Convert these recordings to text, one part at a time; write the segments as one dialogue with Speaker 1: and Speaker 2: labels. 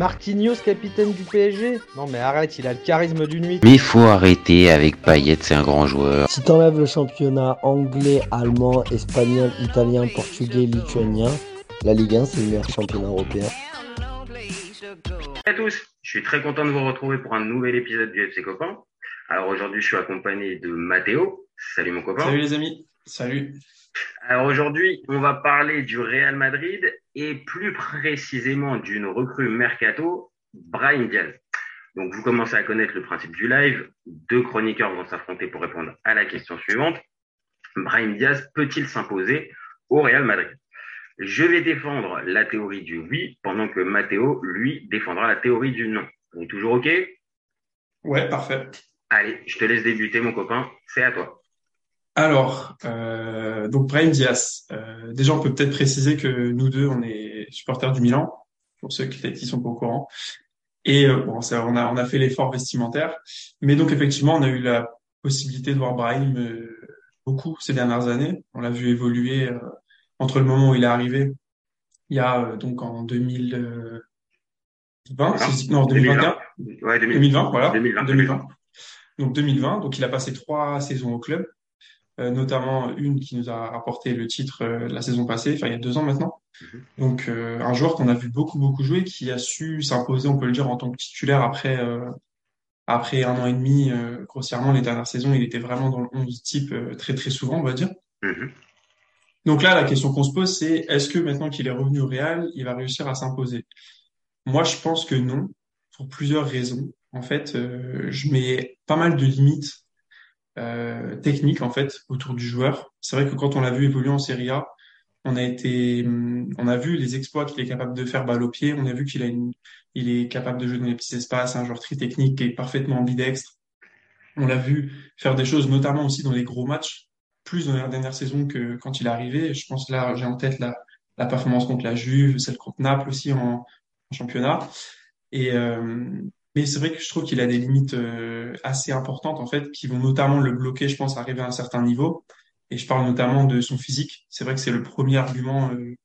Speaker 1: Marquinhos, capitaine du PSG Non mais arrête, il a le charisme d'une nuit.
Speaker 2: Mais il faut arrêter avec Payet, c'est un grand joueur.
Speaker 3: Si t'enlèves le championnat anglais, allemand, espagnol, italien, portugais, lituanien, la Ligue 1 c'est le meilleur championnat européen.
Speaker 4: Salut à tous, je suis très content de vous retrouver pour un nouvel épisode du FC Copain. Alors aujourd'hui, je suis accompagné de Mathéo. Salut mon copain.
Speaker 5: Salut les amis. Salut.
Speaker 4: Alors aujourd'hui, on va parler du Real Madrid et plus précisément d'une recrue mercato, Brahim Diaz. Donc vous commencez à connaître le principe du live. Deux chroniqueurs vont s'affronter pour répondre à la question suivante. Brahim Diaz peut-il s'imposer au Real Madrid? Je vais défendre la théorie du oui pendant que Matteo, lui, défendra la théorie du non. On est toujours OK?
Speaker 5: Ouais, parfait.
Speaker 4: Allez, je te laisse débuter mon copain, c'est à toi.
Speaker 5: Alors, euh, donc Brahim Diaz. Euh, déjà, on peut peut-être préciser que nous deux, on est supporters du Milan, pour ceux qui, qui sont pas au courant. Et euh, bon, ça, on a on a fait l'effort vestimentaire, mais donc effectivement, on a eu la possibilité de voir Brahim euh, beaucoup ces dernières années. On l'a vu évoluer euh, entre le moment où il est arrivé, il y a euh, donc en 2020, non 2021,
Speaker 4: Ouais, 2020.
Speaker 5: 2020, voilà,
Speaker 4: 2020.
Speaker 5: 2020. Donc 2020, donc il a passé trois saisons au club, euh, notamment une qui nous a rapporté le titre euh, la saison passée, enfin il y a deux ans maintenant.
Speaker 4: Mhm.
Speaker 5: Donc euh, un joueur qu'on a vu beaucoup beaucoup jouer, qui a su s'imposer, on peut le dire, en tant que titulaire après après un an et demi, grossièrement les dernières saisons, il était vraiment dans le 11 type très très souvent, on va dire.
Speaker 4: Mhm.
Speaker 5: Donc là, la question qu'on se pose, c'est est-ce que maintenant qu'il est revenu au Real, il va réussir à s'imposer? Moi, je pense que non, pour plusieurs raisons. En fait, euh, je mets pas mal de limites euh, techniques en fait autour du joueur. C'est vrai que quand on l'a vu évoluer en Serie A, on a été, hum, on a vu les exploits qu'il est capable de faire balle au pied. On a vu qu'il a une, il est capable de jouer dans les petits espaces, un joueur très technique qui est parfaitement ambidextre. On l'a vu faire des choses, notamment aussi dans les gros matchs, plus dans la dernière saison que quand il est arrivé. Je pense là, j'ai en tête la, la performance contre la Juve, celle contre Naples aussi en, en championnat. Et euh, mais c'est vrai que je trouve qu'il a des limites euh, assez importantes en fait, qui vont notamment le bloquer, je pense, à arriver à un certain niveau. Et je parle notamment de son physique. C'est vrai que c'est le premier argument euh,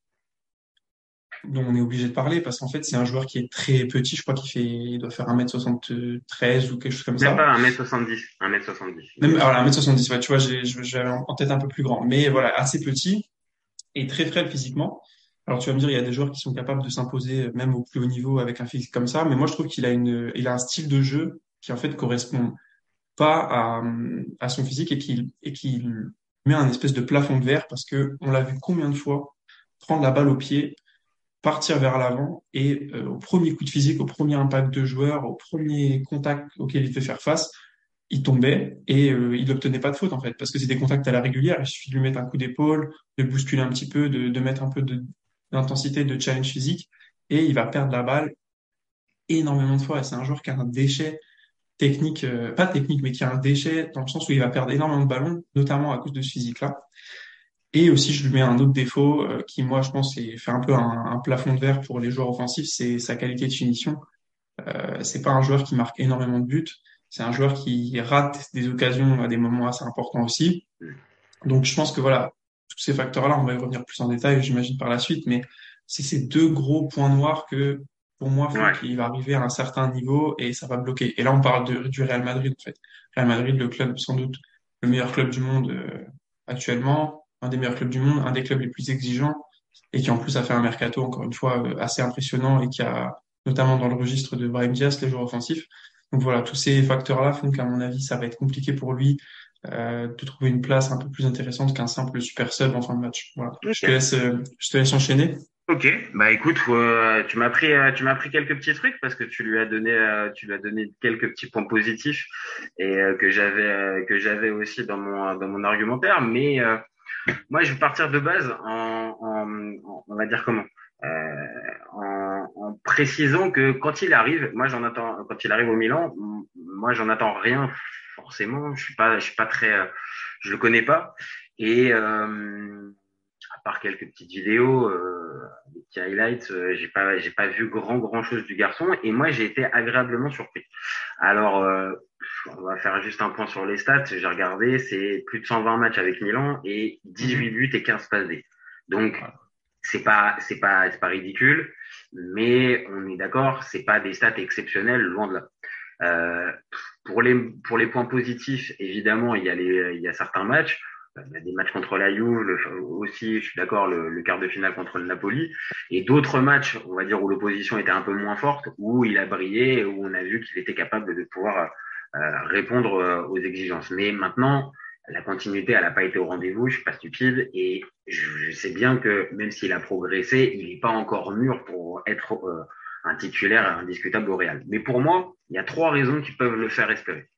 Speaker 5: dont on est obligé de parler parce qu'en fait, c'est un joueur qui est très petit. Je crois qu'il fait, il doit faire 1m73 ou quelque chose comme ça.
Speaker 4: Même pas 1m70. 1m70.
Speaker 5: Même, alors, 1m70, ouais, tu vois, j'avais en tête un peu plus grand. Mais voilà, assez petit et très frêle physiquement. Alors, tu vas me dire, il y a des joueurs qui sont capables de s'imposer même au plus haut niveau avec un physique comme ça. Mais moi, je trouve qu'il a une, il a un style de jeu qui, en fait, correspond pas à, à son physique et qu'il, et qu'il met un espèce de plafond de verre parce que on l'a vu combien de fois prendre la balle au pied, partir vers l'avant et euh, au premier coup de physique, au premier impact de joueur, au premier contact auquel il devait faire face, il tombait et euh, il n'obtenait pas de faute en fait parce que c'est des contacts à la régulière. Il suffit de lui mettre un coup d'épaule, de bousculer un petit peu, de, de mettre un peu de d'intensité, de challenge physique et il va perdre la balle énormément de fois. Et c'est un joueur qui a un déchet technique, euh, pas technique, mais qui a un déchet dans le sens où il va perdre énormément de ballons, notamment à cause de ce physique-là. Et aussi, je lui mets un autre défaut euh, qui, moi, je pense, fait un peu un, un plafond de verre pour les joueurs offensifs, c'est sa qualité de finition. Euh, c'est pas un joueur qui marque énormément de buts, c'est un joueur qui rate des occasions à des moments assez importants aussi. Donc, je pense que voilà, tous ces facteurs-là, on va y revenir plus en détail, j'imagine, par la suite, mais c'est ces deux gros points noirs que, pour moi, font
Speaker 4: Ouais.
Speaker 5: qu'il va arriver à un certain niveau et ça va bloquer. Et là, on parle de, du Real Madrid, en fait. Real Madrid, le club, sans doute, le meilleur club du monde euh, actuellement, un des meilleurs clubs du monde, un des clubs les plus exigeants, et qui en plus a fait un mercato, encore une fois, euh, assez impressionnant et qui a, notamment dans le registre de Brahim Diaz, les joueurs offensifs. Donc voilà, tous ces facteurs-là font qu'à mon avis, ça va être compliqué pour lui euh, de trouver une place un peu plus intéressante qu'un simple super sub en fin de match. Voilà. Je te laisse, euh, je te laisse enchaîner.
Speaker 4: Ok, bah écoute, euh, tu m'as pris, tu m'as pris quelques petits trucs parce que tu lui as donné, euh, tu lui as donné quelques petits points positifs et euh, que j'avais, que j'avais aussi dans mon, dans mon argumentaire. Mais moi, je vais partir de base en, en, en- on va dire comment, en, en précisant que quand il arrive, moi j'en attends, quand il arrive au Milan, moi j'en attends rien forcément. Je suis pas, je suis pas très, euh, je le connais pas et euh, à part quelques petites vidéos, euh, des petits highlights, euh, j'ai pas, j'ai pas vu grand grand chose du garçon et moi j'ai été agréablement surpris. Alors, euh, on va faire juste un point sur les stats. J'ai regardé, c'est plus de 120 matchs avec Milan et 18 buts et 15 passes D. Donc c'est pas, c'est pas, c'est pas ridicule. mais on est d'accord, c'est pas des stats exceptionnelles, loin de là. Euh, pour les pour les points positifs, évidemment, il y a les il y a certains matchs. Il y a des matchs contre la Juve, aussi, je suis d'accord, le, le, quart de finale contre le Napoli, et d'autres matchs, on va dire, où l'opposition était un peu moins forte, où il a brillé, où on a vu qu'il était capable de pouvoir euh, répondre euh, aux exigences. Mais maintenant, la continuité, elle n'a pas été au rendez-vous, je suis pas stupide, et je, sais bien que même s'il a progressé, il n'est pas encore mûr pour être euh, un titulaire indiscutable au Real. Mais pour moi, il y a trois raisons qui peuvent le faire espérer.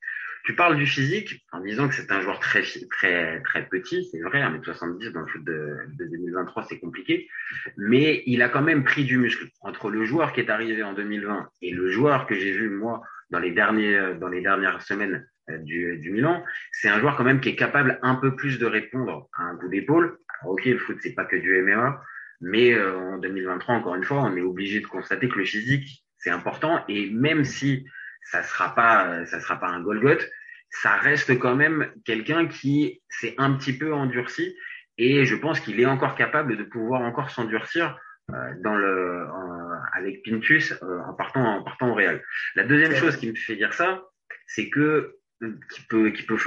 Speaker 4: Tu parles du physique en disant que c'est un joueur très très très petit, c'est vrai, 1m70 dans le foot de, de 2023, c'est compliqué, mais il a quand même pris du muscle. Entre le joueur qui est arrivé en 2020 et le joueur que j'ai vu moi dans les derniers dans les dernières semaines euh, du, du Milan, c'est un joueur quand même qui est capable un peu plus de répondre à un coup d'épaule. ok, le foot c'est pas que du MMA, mais euh, en 2023 encore une fois, on est obligé de constater que le physique c'est important et même si ça sera pas ça sera pas un Golgot, ça reste quand même quelqu'un qui s'est un petit peu endurci et je pense qu'il est encore capable de pouvoir encore s'endurcir euh, dans le avec Pintus euh, en partant en partant au Real. La deuxième chose qui me fait dire ça, c'est que qui peut qui peut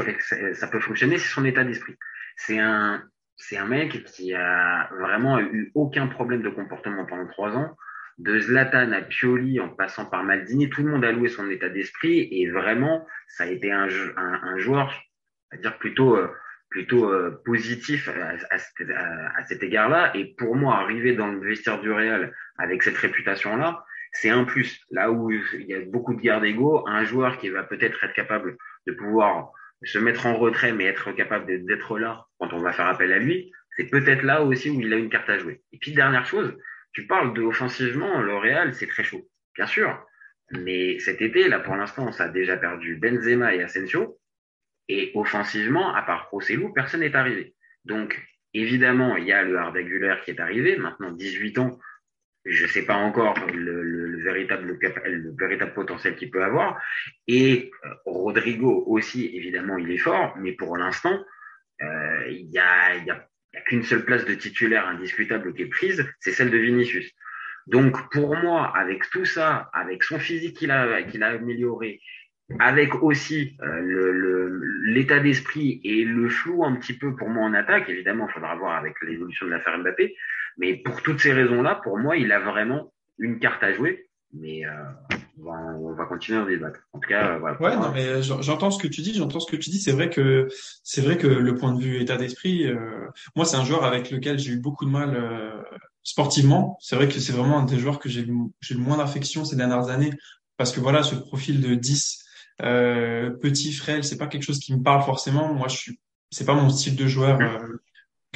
Speaker 4: ça peut fonctionner, c'est son état d'esprit. C'est un c'est un mec qui a vraiment eu aucun problème de comportement pendant trois ans de Zlatan à Pioli en passant par Maldini, tout le monde a loué son état d'esprit et vraiment, ça a été un, joueur, dire plutôt euh, plutôt euh, positif à, cet égard-là. Et pour moi, arriver dans le vestiaire du Real avec cette réputation-là, c'est un plus. Là où il y a beaucoup de guerre d'ego, un joueur qui va peut-être être capable de pouvoir se mettre en retrait, mais être capable d'être là quand on va faire appel à lui, c'est peut-être là aussi où il a une carte à jouer. Et puis dernière chose, tu parles de offensivement, le Real, c'est très chaud, bien sûr. Mais cet été, là, pour l'instant, ça a déjà perdu Benzema et Asensio. Et offensivement, à part Rossellou, personne n'est arrivé. Donc, évidemment, il y a le Arda qui est arrivé, maintenant 18 ans. Je ne sais pas encore le, véritable, le, véritable potentiel qu'il peut avoir. Et euh, Rodrigo aussi, évidemment, il est fort, mais pour l'instant, euh, il y, a, y a n'y qu'une seule place de titulaire indiscutable qui est prise, c'est celle de Vinicius. Donc pour moi, avec tout ça, avec son physique qu'il a, qu'il a amélioré, avec aussi euh, l'état d'esprit et le flou un petit peu pour moi en attaque, évidemment, il faudra voir avec l'évolution de l'affaire Mbappé, mais pour toutes ces raisons-là, pour moi, il a vraiment une carte à jouer. Mais euh, on va, continuer à débattre. En tout cas, voilà.
Speaker 5: Ouais, non, mais j'entends ce que tu dis. J'entends ce que tu dis. C'est vrai que c'est vrai que le point de vue état d'esprit, euh, moi, c'est un joueur avec lequel j'ai eu beaucoup de mal euh, sportivement. C'est vrai que c'est vraiment un des joueurs que j'ai j'ai le moins d'affection ces dernières années parce que voilà, ce profil de 10 euh, petit frêle, c'est pas quelque chose qui me parle forcément. Moi, je suis, c'est pas mon style de joueur.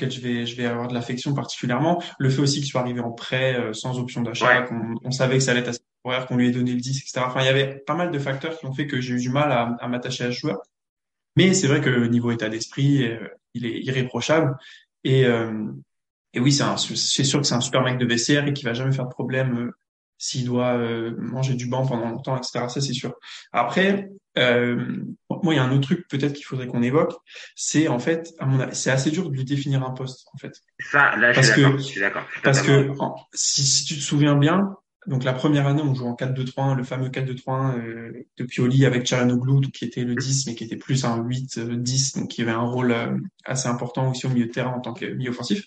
Speaker 5: Euh, auquel je vais je vais avoir de l'affection particulièrement le fait aussi qu'il soit arrivé en prêt euh, sans option d'achat qu'on on savait que ça allait être assez qu'on lui ait donné le 10, etc. Enfin, il y avait pas mal de facteurs qui ont fait que j'ai eu du mal à, à m'attacher à ce joueur. Mais c'est vrai que niveau état d'esprit, euh, il est irréprochable. Et, euh, et oui, c'est sûr que c'est un super mec de vestiaire et qui va jamais faire de problème euh, s'il doit manger du banc pendant longtemps, etc. Ça, c'est sûr. Après, moi, il y a un autre truc peut-être qu'il faudrait qu'on évoque, c'est en fait, à mon avis, c'est assez dur de lui définir un poste, en fait.
Speaker 4: Ça, là, je suis d'accord.
Speaker 5: Parce que si, si tu te souviens bien, donc la première année, on joue en 4-2-3-1, le fameux 4-2-3-1 euh, de Pioli avec Charanoglu, qui était le 10, mais qui était plus un 8-10, donc qui avait un rôle euh, assez important aussi au milieu de terrain en tant que milieu offensif.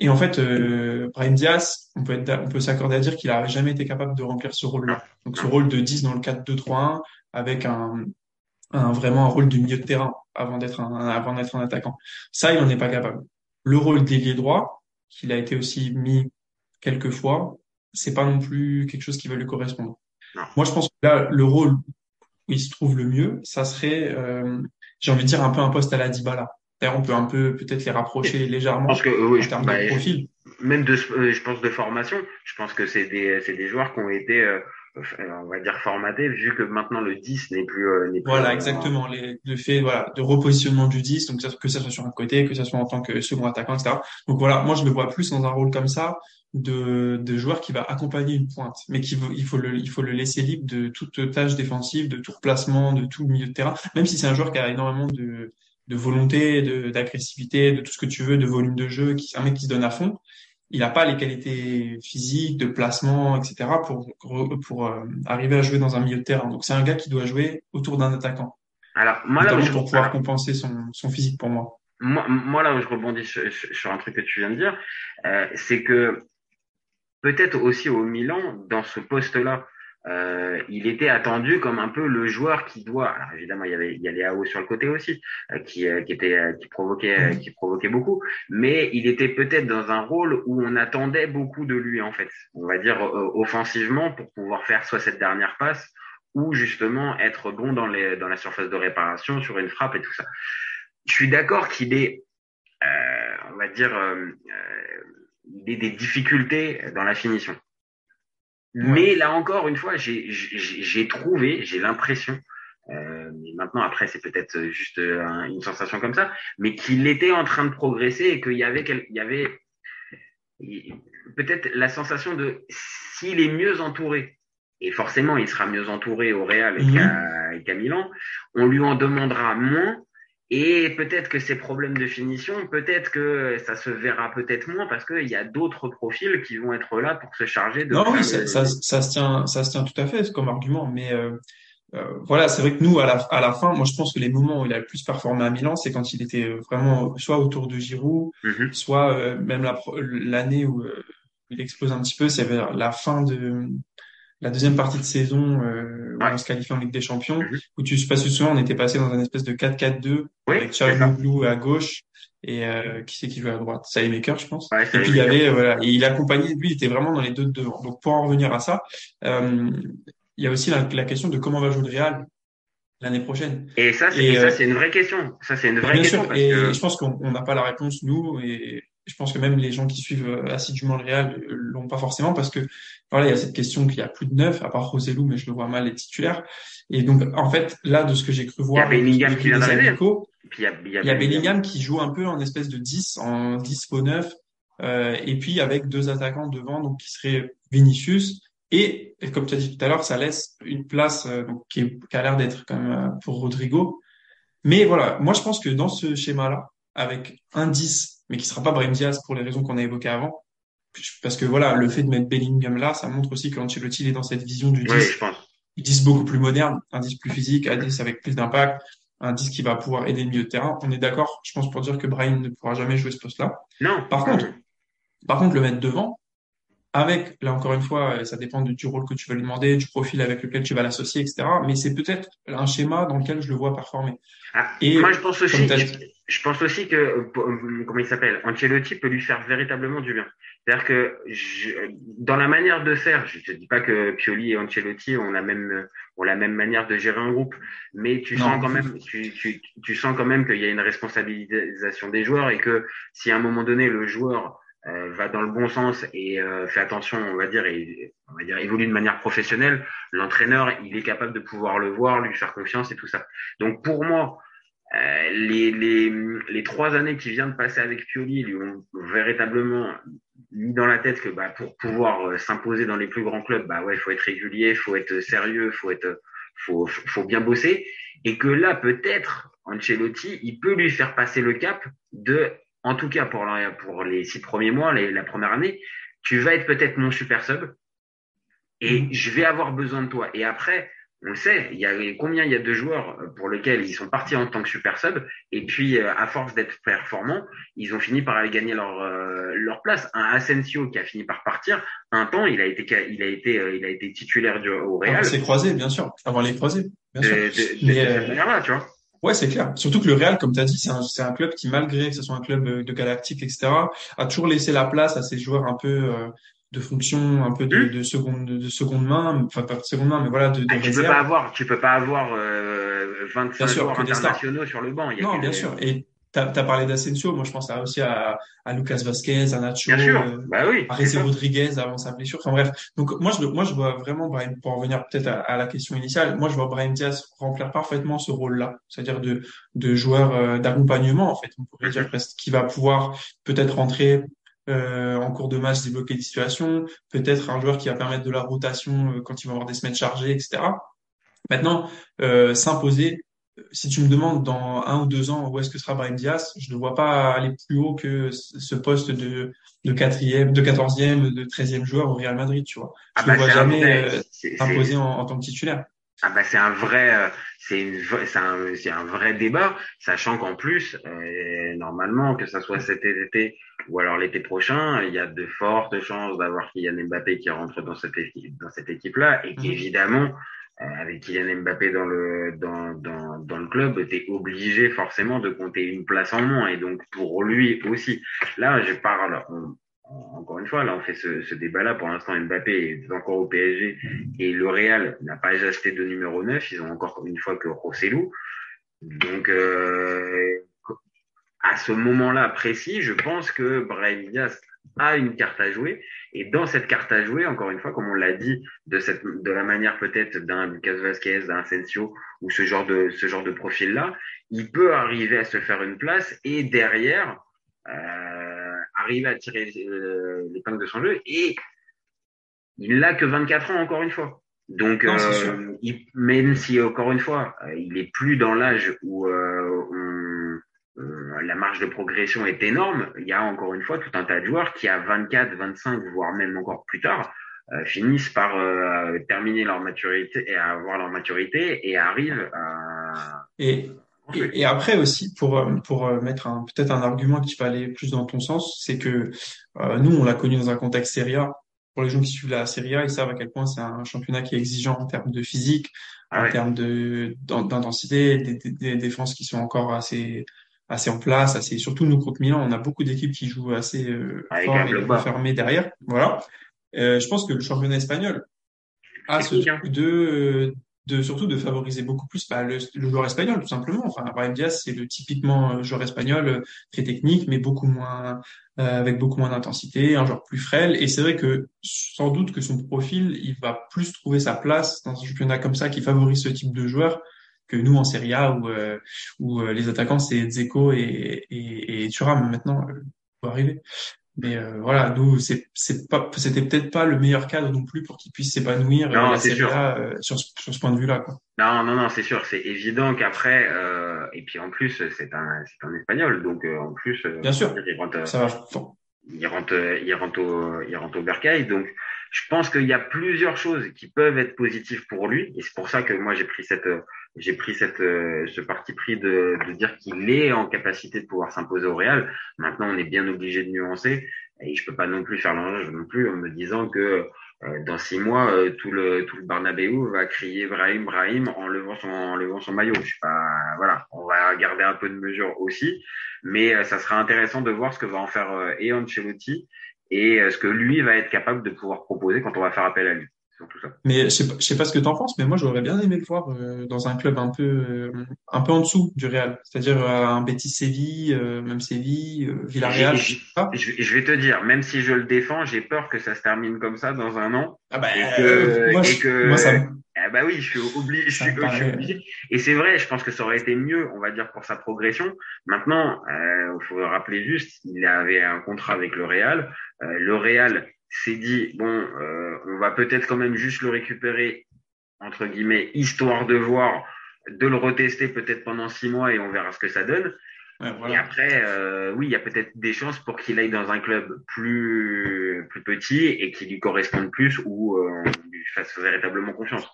Speaker 5: Et en fait, euh, Brian Diaz, on peut, être, on peut s'accorder à dire qu'il n'a jamais été capable de remplir ce rôle-là. Donc ce rôle de 10 dans le 4-2-3-1 avec un, un, vraiment un rôle de milieu de terrain avant d'être un, avant d'être un attaquant. Ça, il n'en est pas capable. Le rôle d'ailier droit, qu'il a été aussi mis quelques fois, c'est pas non plus quelque chose qui va lui correspondre. Moi, je pense que là, le rôle où il se trouve le mieux, ça serait, euh, j'ai envie de dire, un peu un poste à la Dybala. D'ailleurs, on peut un peu peut-être les rapprocher légèrement
Speaker 4: que, oui, en termes de bah, profil. Même de, euh, je pense de formation. Je pense que c'est des, c'est des joueurs qui ont été, euh, on va dire formatés, vu que maintenant le 10 n'est plus, n'est plus.
Speaker 5: Voilà, exactement. Les, le fait, voilà, de repositionnement du 10, donc que ça soit sur un côté, que ça soit en tant que second attaquant, etc. Donc voilà, moi je le vois plus dans un rôle comme ça de, de joueur qui va accompagner une pointe, mais qu'il il faut le, il faut le laisser libre de toute tâche défensive, de tout replacement, de tout milieu de terrain, même si c'est un joueur qui a énormément de, de volonté, de, d'agressivité, de tout ce que tu veux, de volume de jeu, qui, un mec qui se donne à fond. Il n'a pas les qualités physiques, de placement, etc. pour pour euh, arriver à jouer dans un milieu de terrain. Donc c'est un gars qui doit jouer autour d'un attaquant.
Speaker 4: Alors moi là,
Speaker 5: pour pouvoir compenser son, son physique pour moi.
Speaker 4: Moi, moi là où je rebondis sur, sur, un truc que tu viens de dire, euh, c'est que peut-être aussi au Milan, dans ce poste-là, euh, il était attendu comme un peu le joueur qui doit. Alors évidemment, il y avait il y a sur le côté aussi euh, qui euh, qui était euh, qui provoquait qui provoquait beaucoup, mais il était peut-être dans un rôle où on attendait beaucoup de lui en fait. On va dire offensivement pour pouvoir faire soit cette dernière passe ou justement être bon dans les dans la surface de réparation sur une frappe et tout ça. Je suis d'accord qu'il est on va dire des difficultés dans la finition. Mais là encore, une fois, j'ai trouvé, j'ai l'impression, euh, maintenant après c'est peut-être juste une sensation comme ça, mais qu'il était en train de progresser et qu'il y avait, il y avait peut-être la sensation de s'il est mieux entouré, et forcément il sera mieux entouré au Real mmh. qu'à Milan, on lui en demandera moins et peut-être que ces problèmes de finition, peut-être que ça se verra peut-être moins parce qu'il y a d'autres profils qui vont être là pour se charger de.
Speaker 5: Non, oui, ça, ça, ça, se tient, ça se tient tout à fait comme argument, mais euh, euh, voilà, c'est vrai que nous à la, à la fin, moi je pense que les moments où il a le plus performé à Milan, c'est quand il était vraiment soit autour de Giroud, mm-hmm. soit euh, même l'année où il explose un petit peu, c'est vers la fin de la deuxième partie de saison euh, où on se qualifie en Ligue des Champions, mhm. où tu sais pas si souvent on était passé dans un espèce de 4-4-2 avec Charles à gauche et euh, qui c'est qui jouait à droite? Maker je pense. et puis il y avait voilà, et il accompagnait lui, il était vraiment dans les deux de devant. Donc pour en revenir à ça, euh, il y a aussi la, question de comment va jouer le Real l'année prochaine.
Speaker 4: Et ça, c'est euh, une vraie question. Ça, c'est une vraie bien question.
Speaker 5: Sûr, et je pense qu'on n'a pas la réponse nous et je pense que même les gens qui suivent euh, assidûment le Real l'ont pas forcément parce que voilà, il y a cette question qu'il y a plus de neuf, à part Roselou, mais je le vois mal les titulaires. Et donc, en fait, là, de ce que j'ai cru voir,
Speaker 4: il y a Bellingham qui vient d'arriver.
Speaker 5: Il y a, il y a, Bellingham qui joue un peu en espèce de 10, en 10 faux 9, euh, et puis avec deux attaquants devant, donc qui seraient Vinicius, et, comme tu as dit tout à l'heure, ça laisse une place euh, donc, qui, qui, a l'air d'être quand même euh, pour Rodrigo. Mais voilà, moi je pense que dans ce schéma-là, avec un 10 mais qui sera pas Brahim Diaz pour les raisons qu'on a évoquées avant. Parce que voilà, le fait de mettre Bellingham là, ça montre aussi qu'Ancelotti est dans cette vision du 10, oui, 10 beaucoup plus moderne, un 10 plus physique, un 10 avec plus d'impact, un 10 qui va pouvoir aider le milieu de terrain. On est d'accord, je pense, pour dire que Brahim ne pourra jamais jouer ce poste-là.
Speaker 4: Non.
Speaker 5: Par contre, par contre, le mettre devant, avec, là encore une fois, ça dépend du, rôle que tu vas lui demander, du profil avec lequel tu vas l'associer, etc. Mais c'est peut-être un schéma dans lequel je le vois performer.
Speaker 4: Ah, et moi, je pense aussi, je, pense aussi que, euh, comment il s'appelle, Ancelotti peut lui faire véritablement du bien. C'est-à-dire que dans la manière de faire, je ne dis pas que Pioli et Ancelotti ont la même ont la même manière de gérer un groupe, mais tu sens quand même tu, tu, tu sens quand même qu'il y a une responsabilisation des joueurs et que si à un moment donné le joueur euh, va dans le bon sens et euh, fait attention, on va dire, et on va dire évolue de manière professionnelle, l'entraîneur, il est capable de pouvoir le voir, lui faire confiance et tout ça. Donc pour moi, euh, les, les, les trois années qui vient de passer avec Pioli lui ont véritablement mis dans la tête que bah, pour pouvoir s'imposer dans les plus grands clubs, bah ouais, il faut être régulier, faut être sérieux, faut être, faut, faut bien bosser, et que là peut-être Ancelotti, il peut lui faire passer le cap de en tout cas pour, pour les six premiers mois, la première année, tu vas être peut-être mon super sub et mhm. je vais avoir besoin de toi. Et après, on le sait, il y a combien il y a de joueurs pour lesquels ils sont partis en tant que super sub et puis euh, à force d'être performants, ils ont fini par aller gagner leur euh, leur place. Un Asensio qui a fini par partir, un temps il a été il a été euh, il a été titulaire du, au Real.
Speaker 5: C'est croisé bien sûr, avant les croisés, bien sûr. De,
Speaker 4: cette manière-là, tu vois.
Speaker 5: Ouais, c'est clair. Surtout que le Real, comme tu as dit, c'est un, c'est un club qui, malgré que ce soit un club de galactique, etc., a toujours laissé la place à ces joueurs un peu euh, de fonction, un peu de, hmm. de, seconde de seconde main, enfin pas de seconde main, mais voilà, de, de
Speaker 4: ah, tu peux pas avoir, tu peux pas avoir euh, 25 joueurs internationaux sur le banc.
Speaker 5: Il y a non, bien sûr. Et tu as, parlé d'Asensio, moi je pense aussi à, à Lucas Vasquez, à Nacho,
Speaker 4: euh, bah oui,
Speaker 5: à Reza Rodriguez avant sa blessure. Enfin bref, donc moi je, moi je vois vraiment, Brahim, pour revenir peut-être à, la question initiale, moi je vois Brahim Diaz remplir parfaitement ce rôle-là, c'est-à-dire de, de joueur euh, d'accompagnement en fait, on pourrait dire presque, qui va pouvoir peut-être rentrer euh, en cours de match, débloquer des situations, peut-être un joueur qui va permettre de la rotation euh, quand il va avoir des semaines chargées, etc. Maintenant, euh, s'imposer, si tu me demandes dans un ou deux ans où est-ce que sera Brahim Diaz, je ne vois pas aller plus haut que ce poste de, de quatrième, de quatorzième, de treizième joueur au Real Madrid, tu vois. Je
Speaker 4: Ah
Speaker 5: ne
Speaker 4: bah,
Speaker 5: le vois jamais euh, imposé en, en tant que titulaire.
Speaker 4: Ah bah c'est un vrai, euh, c'est un, c'est un vrai débat, sachant qu'en plus, euh, normalement, que ça soit cet été ou alors l'été prochain, il y a de fortes chances d'avoir Kylian Mbappé qui rentre dans cette équipe, dans cette équipe-là, et
Speaker 5: Mhm.
Speaker 4: qu'évidemment, euh, avec Kylian Mbappé dans le dans dans dans le club, t'es obligé forcément de compter une place en moins, et donc pour lui aussi. Là, je parle. encore une fois, là, on fait ce, débat-là. Pour l'instant, Mbappé est encore au PSG et le Real n'a pas acheté de numéro 9. Ils ont encore une fois que Rossellou. Donc, euh, à ce moment-là précis, je pense que Brahim a une carte à jouer. Et dans cette carte à jouer, encore une fois, comme on l'a dit, de cette, de la manière peut-être d'un Lucas Vasquez, d'un Asensio ou ce genre de, ce genre de profil-là, il peut arriver à se faire une place et derrière, euh, arriver à tirer euh, l'épingle de son jeu. Et il n'a que 24 ans, encore une fois. Donc,
Speaker 5: Non,
Speaker 4: euh, il- même si, encore une fois, euh, il est plus dans l'âge où euh, la marge de progression est énorme, il y a encore une fois tout un tas de joueurs qui, à 24, 25, voire même encore plus tard, euh, finissent par euh, terminer leur maturité et avoir leur maturité et arrivent à...
Speaker 5: Et, et, et après aussi, pour, euh, pour euh, mettre peut-être un argument qui va aller plus dans ton sens, c'est que euh, nous, on l'a connu dans un contexte Serie A. Pour les gens qui suivent la Serie A, ils savent à quel point c'est un championnat qui est exigeant en termes de physique,
Speaker 4: Ah
Speaker 5: en
Speaker 4: ouais.
Speaker 5: termes de d'in- d'intensité, des, des, des défenses qui sont encore assez assez en place, assez surtout nous contre Milan, on a beaucoup d'équipes qui jouent assez euh,
Speaker 4: Avec
Speaker 5: fort et
Speaker 4: bloc bas.
Speaker 5: fermé derrière. Voilà. Euh, je pense que le championnat espagnol a ce
Speaker 4: hein.
Speaker 5: de de surtout de favoriser beaucoup plus bah, le, le joueur espagnol tout simplement. Enfin, Brahim Diaz c'est le typiquement euh, joueur espagnol euh, très technique mais beaucoup moins euh, avec beaucoup moins d'intensité, un joueur plus frêle et c'est vrai que sans doute que son profil il va plus trouver sa place dans un championnat comme ça qui favorise ce type de joueur que nous en Serie A où euh, où euh, les attaquants c'est Dzeko et et, et Thuram maintenant euh, faut arriver. Mais euh, voilà, nous, c'est c'est pas, c'était peut-être pas le meilleur cadre non plus pour qu'il puisse s'épanouir
Speaker 4: Non,
Speaker 5: euh, euh, sur ce- sur ce point de vue-là.
Speaker 4: Non, non, non, c'est sûr, c'est évident qu'après, euh, et puis en plus, c'est un, c'est un espagnol, donc euh, en plus, euh,
Speaker 5: Bien sûr.
Speaker 4: il rentre,
Speaker 5: Ça va.
Speaker 4: il rentre, il rentre au, il rentre au bercail. Donc, je pense qu'il y a plusieurs choses qui peuvent être positives pour lui, et c'est pour ça que moi j'ai pris cette, j'ai pris cette, euh, ce parti pris de, de dire qu'il est en capacité de pouvoir s'imposer au Real. Maintenant, on est bien obligé de nuancer, et je peux pas non plus faire l'enjeu non plus en me disant que euh, dans six mois, euh, tout le tout le Barnabéu va crier Brahim, Brahim en levant son en levant son maillot. Je suis pas, voilà, on va garder un peu de mesure aussi, mais euh, ça sera intéressant de voir ce que va en faire euh, et Ancelotti et euh, ce que lui va être capable de pouvoir proposer quand on va faire appel à lui. Ça.
Speaker 5: Mais je sais pas, je sais pas ce que t'en penses, mais moi j'aurais bien aimé le voir euh, dans un club un peu euh, un peu en dessous du Real, c'est-à-dire euh, un Betis Séville, euh, même Séville, euh, Villarreal, je.
Speaker 4: Je, je vais te dire, même si je le défends, j'ai peur que ça se termine comme ça dans un an.
Speaker 5: Ah bah,
Speaker 4: Et que-
Speaker 5: euh, moi,
Speaker 4: et
Speaker 5: je-
Speaker 4: que-
Speaker 5: moi ça
Speaker 4: Eh bah oui, je suis obligé, je suis, je obligé. Et c'est vrai, je pense que ça aurait été mieux, on va dire, pour sa progression. Maintenant, euh, il faut rappeler juste, il avait un contrat avec le Real. Euh, le Real s'est dit, bon, euh, on va peut-être quand même juste le récupérer, entre guillemets, histoire de voir, de le retester peut-être pendant six mois et on verra ce que ça donne.
Speaker 5: ouais,
Speaker 4: Et
Speaker 5: voilà.
Speaker 4: après, euh, oui, il y a peut-être des chances pour qu'il aille dans un club plus plus petit et qui lui corresponde plus ou euh, on lui fasse véritablement confiance.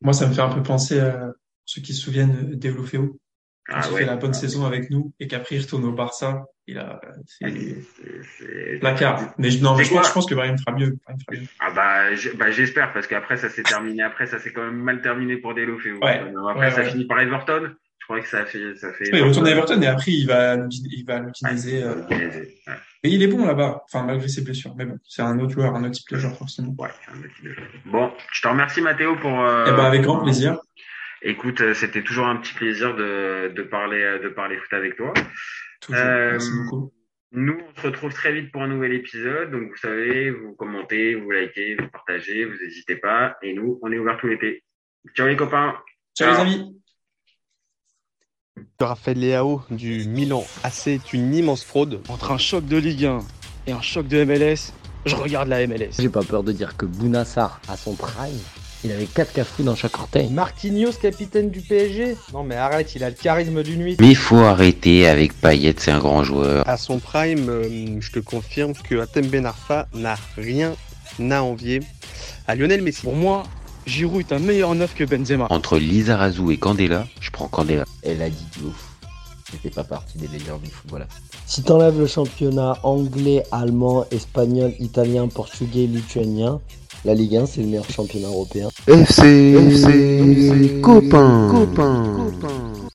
Speaker 5: Moi ça me fait un peu penser à ceux qui se souviennent d'Eulofeo, quand
Speaker 4: Ah ouais.
Speaker 5: fait la bonne saison avec nous et qu'après il retourne au Barça, il a c'est placard. Mais je, non, je pense, je pense que Brahim fera mieux. Brahim fera mieux.
Speaker 4: Ah bah, bah j'espère parce qu'après ça s'est terminé. Après ça s'est quand même mal terminé pour Delofeu.
Speaker 5: Ouais,
Speaker 4: Après
Speaker 5: ouais,
Speaker 4: ça
Speaker 5: ouais.
Speaker 4: finit par Everton. Je crois que ça fait ça fait.
Speaker 5: Il retourne à Everton et après il va il va l'utiliser.
Speaker 4: Ouais,
Speaker 5: euh, Et il est bon là-bas, enfin malgré ses blessures. Mais bon, c'est un autre joueur, un autre type de joueur forcément.
Speaker 4: ouais, un peu. Bon, je te remercie Mathéo pour. euh,
Speaker 5: Eh ben avec grand plaisir.
Speaker 4: Écoute, euh, c'était toujours un petit plaisir de, de parler de parler foot avec toi.
Speaker 5: Toujours.
Speaker 4: Euh,
Speaker 5: Merci beaucoup.
Speaker 4: Nous, on se retrouve très vite pour un nouvel épisode. Donc, vous savez, vous commentez, vous likez, vous partagez, vous n'hésitez pas. Et nous, on est ouvert tout l'été. Ciao les copains.
Speaker 5: Ciao les amis.
Speaker 6: Raphaël Leao du Milan AC est une immense fraude.
Speaker 7: Entre un choc de Ligue 1 et un choc de MLS, je regarde la MLS.
Speaker 3: J'ai pas peur de dire que Bounassar, à son prime, Il avait 4 cafous dans chaque orteil.
Speaker 1: Marquinhos, capitaine du PSG Non mais arrête, il a le charisme d'une nuit.
Speaker 2: Mais il faut arrêter avec Payet, c'est un grand joueur.
Speaker 6: À son prime, euh, je te confirme que Atem Ben Arfa n'a rien à envier à Lionel Messi.
Speaker 7: Pour moi, Giroud est un meilleur neuf que Benzema.
Speaker 2: Entre Lizarazu et Candela, je prends Candela.
Speaker 8: Elle a dit de ouf. C'était pas partie des meilleurs du football.
Speaker 3: Si t'enlèves le championnat anglais, allemand, espagnol, italien, portugais, lituanien, la Ligue 1 c'est le meilleur championnat européen.
Speaker 2: FC, FC, copain, copain.